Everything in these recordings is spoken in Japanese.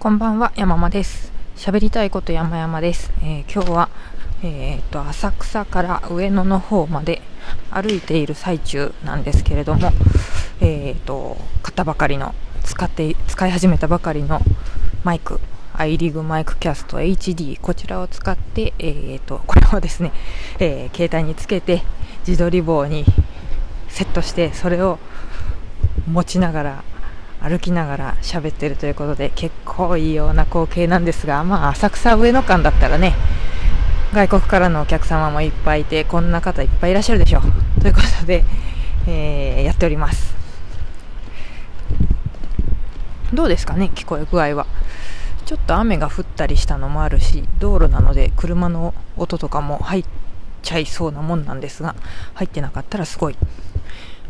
こんばんは、山間です。喋りたいこと山々です。えー今日は、えーと、浅草から上野の方まで歩いている最中なんですけれども、えーと、買ったばかりの、使って、使い始めたばかりのマイク、アイリグマイクキャスト HD、こちらを使って、えーと、これをですね、えー携帯につけて、自撮り棒にセットして、それを持ちながら歩きながら喋ってるということで結構いいような光景なんですが、まあ、浅草上野間だったらね外国からのお客様もいっぱいいてこんな方いっぱいいらっしゃるでしょう。ということで、えーやっております。どうですかね聞こえ具合は。ちょっと雨が降ったりしたのもあるし道路なので車の音とかも入っちゃいそうなもんなんですが入ってなかったらすごい。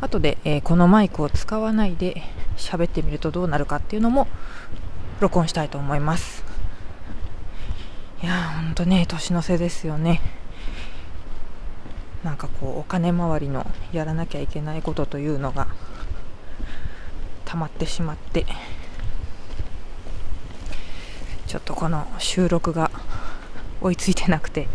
後で、えーこのマイクを使わないで喋ってみるとどうなるかっていうのも録音したいと思います。いやーほんとね年の瀬ですよね。なんかこうお金回りのやらなきゃいけないことというのが溜まってしまってちょっとこの収録が追いついてなくて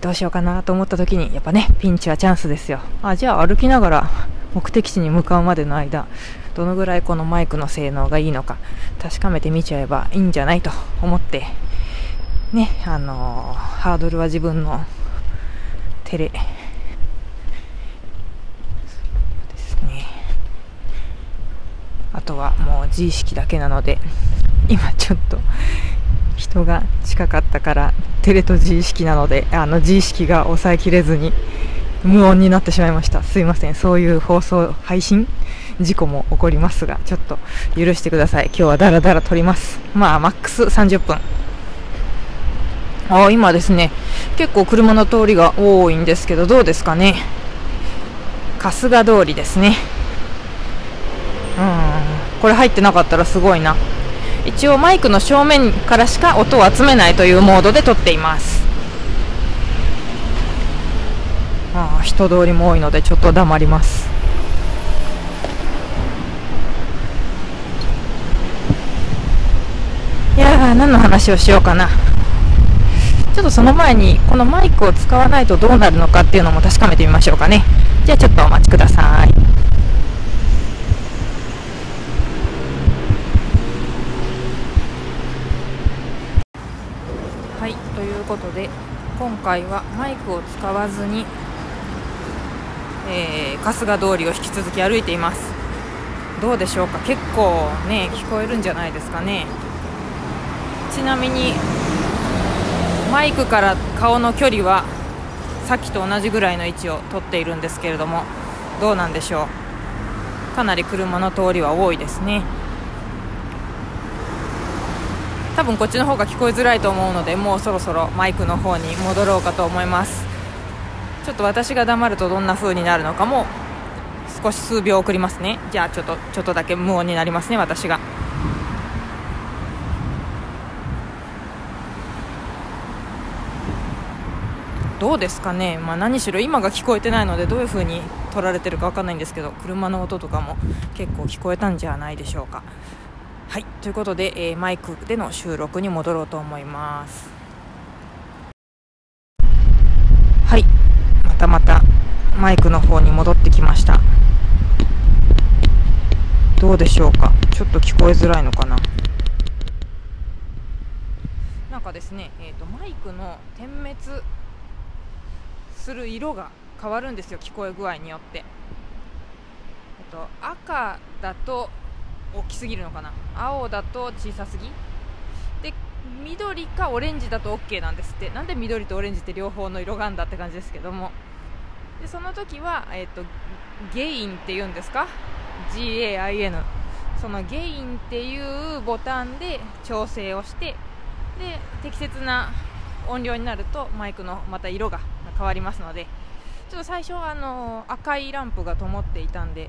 どうしようかなと思った時にやっぱねピンチはチャンスですよ。あじゃあ歩きながら目的地に向かうまでの間どのぐらいこのマイクの性能がいいのか確かめてみちゃえばいいんじゃないと思ってねあのーハードルは自分の手でですね。あとはもう自意識だけなので今ちょっと人が近かったからテレと自意識なのであの自意識が抑えきれずに無音になってしまいました。すいません。そういう放送配信事故も起こりますがちょっと許してください。今日はダラダラ撮ります。まあマックス30分。あ今ですね結構車の通りが多いんですけどどうですかね。春日通りですね。うん。これ入ってなかったらすごいな。一応マイクの正面からしか音を集めないというモードで撮っていますああ人通りも多いのでちょっと黙ります。いや何の話をしようかな。ちょっとその前にこのマイクを使わないとどうなるのかっていうのも確かめてみましょうかね。じゃあちょっとお待ちください。はいということで今回はマイクを使わずに、えー春日通りを引き続き歩いています。どうでしょうか？結構ね聞こえるんじゃないですかね。ちなみにマイクから顔の距離はさっきと同じぐらいの位置を取っているんですけれどもどうなんでしょう？かなり車の通りは多いですね。多分こっちの方が聞こえづらいと思うのでもうそろそろマイクの方に戻ろうかと思います。ちょっと私が黙るとどんな風になるのかも少し数秒送りますね。じゃあちょっとちょっとだけ無音になりますね私が。どうですかね、まあ、何しろ今が聞こえてないのでどういう風に撮られてるか分かんないんですけど車の音とかも結構聞こえたんじゃないでしょうか。はいということで、えーマイクでの収録に戻ろうと思います。はい。たまたマイクの方に戻ってきました。どうでしょうか？ちょっと聞こえづらいのかな？なんかですね、えー、とマイクの点滅する色が変わるんですよ。聞こえ具合によって、えっと、赤だと大きすぎるのかな？青だと小さすぎ？で緑かオレンジだと OK なんですって。なんで緑とオレンジって両方の色があるんだって感じですけども。でその時は、えっとゲインっていうんですか？GAIN そのゲインっていうボタンで調整をしてで適切な音量になるとマイクのまた色が変わりますので。ちょっと最初はあの赤いランプが灯っていたんで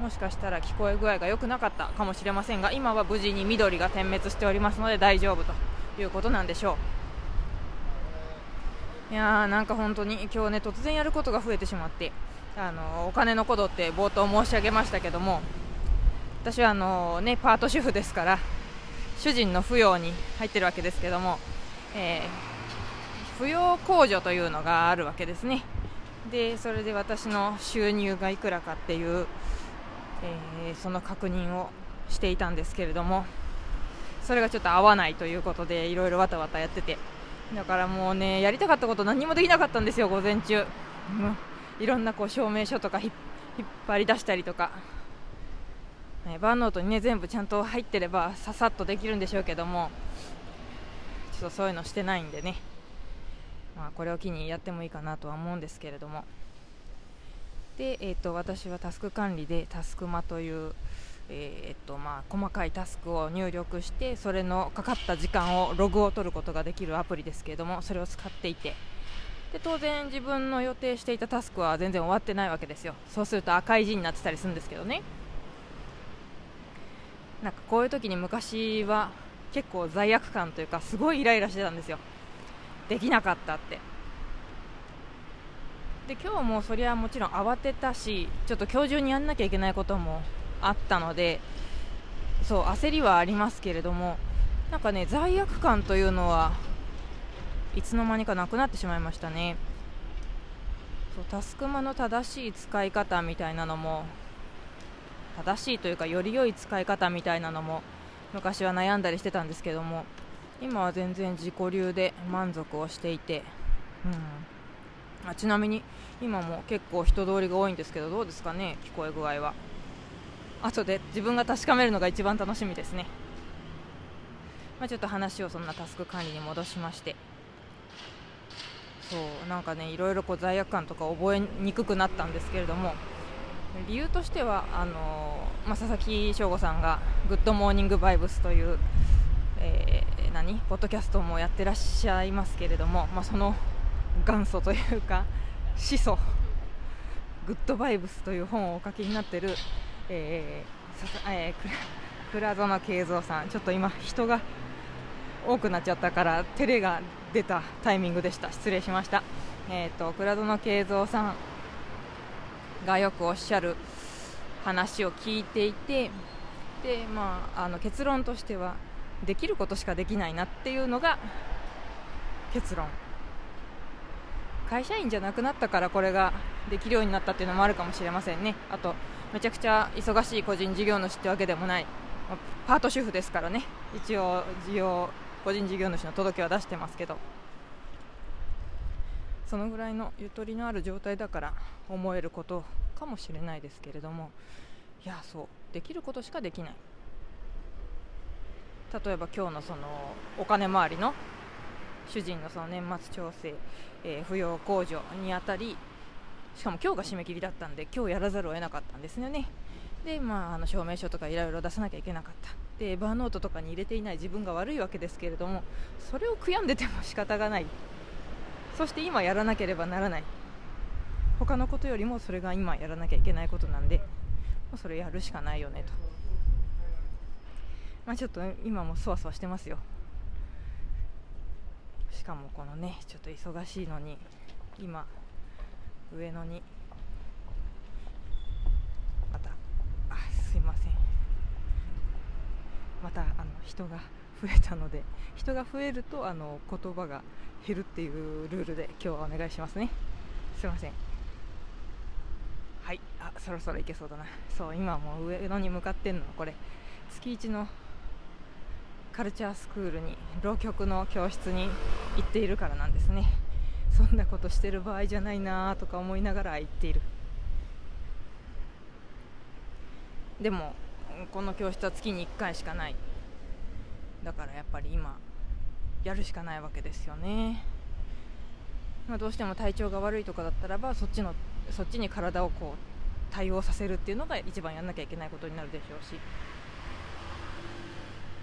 もしかしたら聞こえ具合が良くなかったかもしれませんが今は無事に緑が点滅しておりますので大丈夫ということなんでしょう。いやーなんか本当に今日ね突然やることが増えてしまってあのお金のことって冒頭申し上げましたけども私はあの、ね、パート主婦ですから主人の扶養に入ってるわけですけども、えー、扶養控除というのがあるわけですね。でそれで私の収入がいくらかっていう、えー、その確認をしていたんですけれどもそれがちょっと合わないということでいろいろわたわたやっててだからもうねやりたかったこと何もできなかったんですよ午前中。ん、いろんなこう証明書とか引っ張り出したりとか、ね、バーノートにね全部ちゃんと入ってればささっとできるんでしょうけども。ちょっとそういうのしてないんでね。まあ、これを機にやってもいいかなとは思うんですけれども。で、えーと、私はタスク管理でタスクマという、えーとまあ、細かいタスクを入力してそれのかかった時間をログを取ることができるアプリですけれどもそれを使っていて。で当然自分の予定していたタスクは全然終わってないわけですよ。そうすると赤い字になってたりするんですけどね。なんかこういう時に昔は結構罪悪感というかすごいイライラしてたんですよ。できなかったって。で今日もそりゃもちろん慌てたしちょっと今日中にやんなきゃいけないこともあったのでそう焦りはありますけれどもなんかね罪悪感というのはいつの間にかなくなってしまいましたね。そうタスクマの正しい使い方みたいなのも正しいというかより良い使い方みたいなのも昔は悩んだりしてたんですけども今は全然自己流で満足をしていて、うん、あちなみに今も結構人通りが多いんですけどどうですかね聞こえ具合は。後で自分が確かめるのが一番楽しみですね、まあ、ちょっと話をそんなタスク管理に戻しまして。そうなんかねいろいろこう罪悪感とか覚えにくくなったんですけれども。理由としてはあのまあ、佐々木翔吾さんが「グッドモーニングバイブス」というえー、何ポッドキャストもやってらっしゃいますけれども、まあ、その元祖というか始祖グッドバイブスという本をお書きになってる、えーえー、倉園慶三さんちょっと今人が多くなっちゃったから照れが出たタイミングでした。失礼しました、えーと、倉園慶三さんがよくおっしゃる話を聞いていてで、まあ、あの結論としてはできることしかできないなっていうのが結論。会社員じゃなくなったからこれができるようになったっていうのもあるかもしれませんね。あとめちゃくちゃ忙しい個人事業主ってわけでもない。パート主婦ですからね。一応事業個人事業主の届けは出してますけど。そのぐらいのゆとりのある状態だから思えることかもしれないですけれども。いやそう。できることしかできない。例えば今日のそのお金回りの主人のその年末調整、えー、扶養控除にあたりしかも今日が締め切りだったんで今日やらざるを得なかったんですよね。で、まあ、あの証明書とかいろいろ出さなきゃいけなかった。でバーノートとかに入れていない自分が悪いわけですけれどもそれを悔やんでても仕方がない。そして今やらなければならない。他のことよりもそれが今やらなきゃいけないことなんでそれやるしかないよねと。まあ、ちょっと今もそわそわしてますよ。しかもこのねちょっと忙しいのに今上野に。また。あすいません。またあの人が増えたので人が増えるとあの言葉が減るっていうルールで今日はお願いしますね。すいません。はい。あそろそろ行けそうだな。そう今もう上野に向かってんの。これ月一のカルチャースクールに浪曲の教室に行っているからなんですね。そんなことしてる場合じゃないなとか思いながら行っている。でもこの教室は月に1回しかない。だからやっぱり今やるしかないわけですよね、まあ、どうしても体調が悪いとかだったらばそっちのそっちに体をこう対応させるっていうのが一番やんなきゃいけないことになるでしょうし。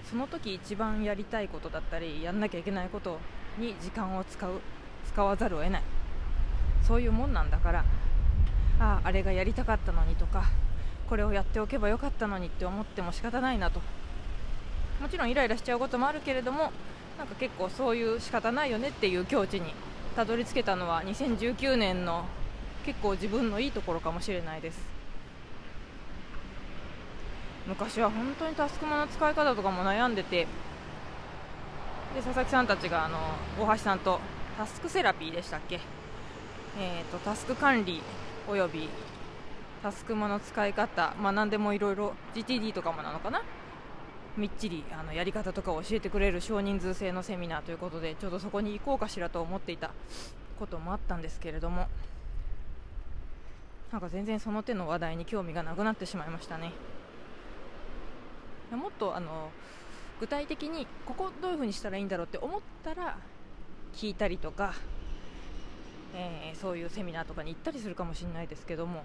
その時一番やりたいことだったりやんなきゃいけないことに時間を使う。使わざるを得ない。そういうもんなんだからあああれがやりたかったのにとかこれをやっておけばよかったのにって思っても仕方ないなと。もちろんイライラしちゃうこともあるけれどもなんか結構そういう仕方ないよねっていう境地にたどり着けたのは2019年の結構自分のいいところかもしれないです。昔は本当にタスクマの使い方とかも悩んでてで佐々木さんたちがあの大橋さんとタスクセラピーでしたっけ、えーと、タスク管理およびタスクマの使い方、まあ、何でもいろいろ GTD とかもなのかな？みっちりあのやり方とかを教えてくれる少人数制のセミナーということでちょうどそこに行こうかしらと思っていたこともあったんですけれどもなんか全然その手の話題に興味がなくなってしまいましたね。もっとあの具体的にここどういうふうにしたらいいんだろうって思ったら聞いたりとか、えー、そういうセミナーとかに行ったりするかもしれないですけども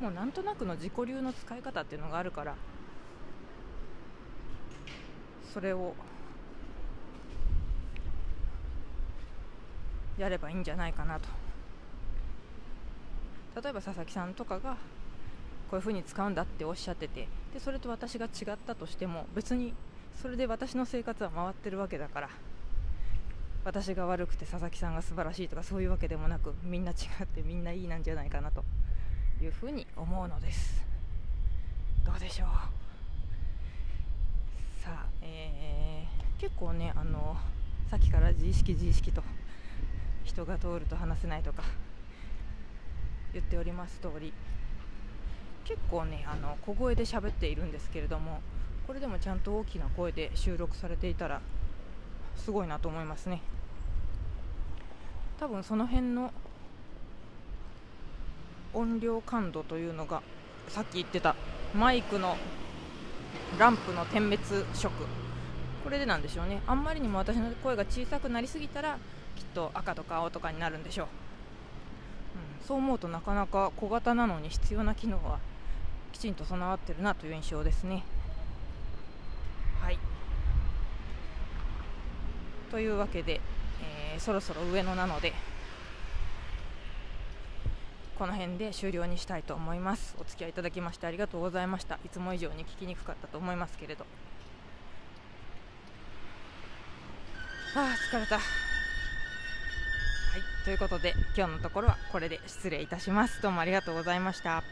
もうなんとなくの自己流の使い方っていうのがあるからそれをやればいいんじゃないかなと。例えば佐々木さんとかがこういうふうに使うんだっておっしゃっててでそれと私が違ったとしても別にそれで私の生活は回ってるわけだから私が悪くて佐々木さんが素晴らしいとかそういうわけでもなくみんな違ってみんないいなんじゃないかなというふうに思うのです。どうでしょう？さあ、えー、結構ねあのさっきから自意識自意識と人が通ると話せないとか言っております通り結構ねあの小声で喋っているんですけれどもこれでもちゃんと大きな声で収録されていたらすごいなと思いますね。多分その辺の音量感度というのがさっき言ってたマイクのランプの点滅色。これでなんでしょうね。あんまりにも私の声が小さくなりすぎたらきっと赤とか青とかになるんでしょう、うん、そう思うとなかなか小型なのに必要な機能はきちんと備わってるなという印象ですね。はい。というわけで、えー、そろそろ上野なのでこの辺で終了にしたいと思います。お付き合いいただきましてありがとうございました。いつも以上に聞きにくかったと思いますけれど。ああ疲れた。はいということで今日のところはこれで失礼いたします。どうもありがとうございました。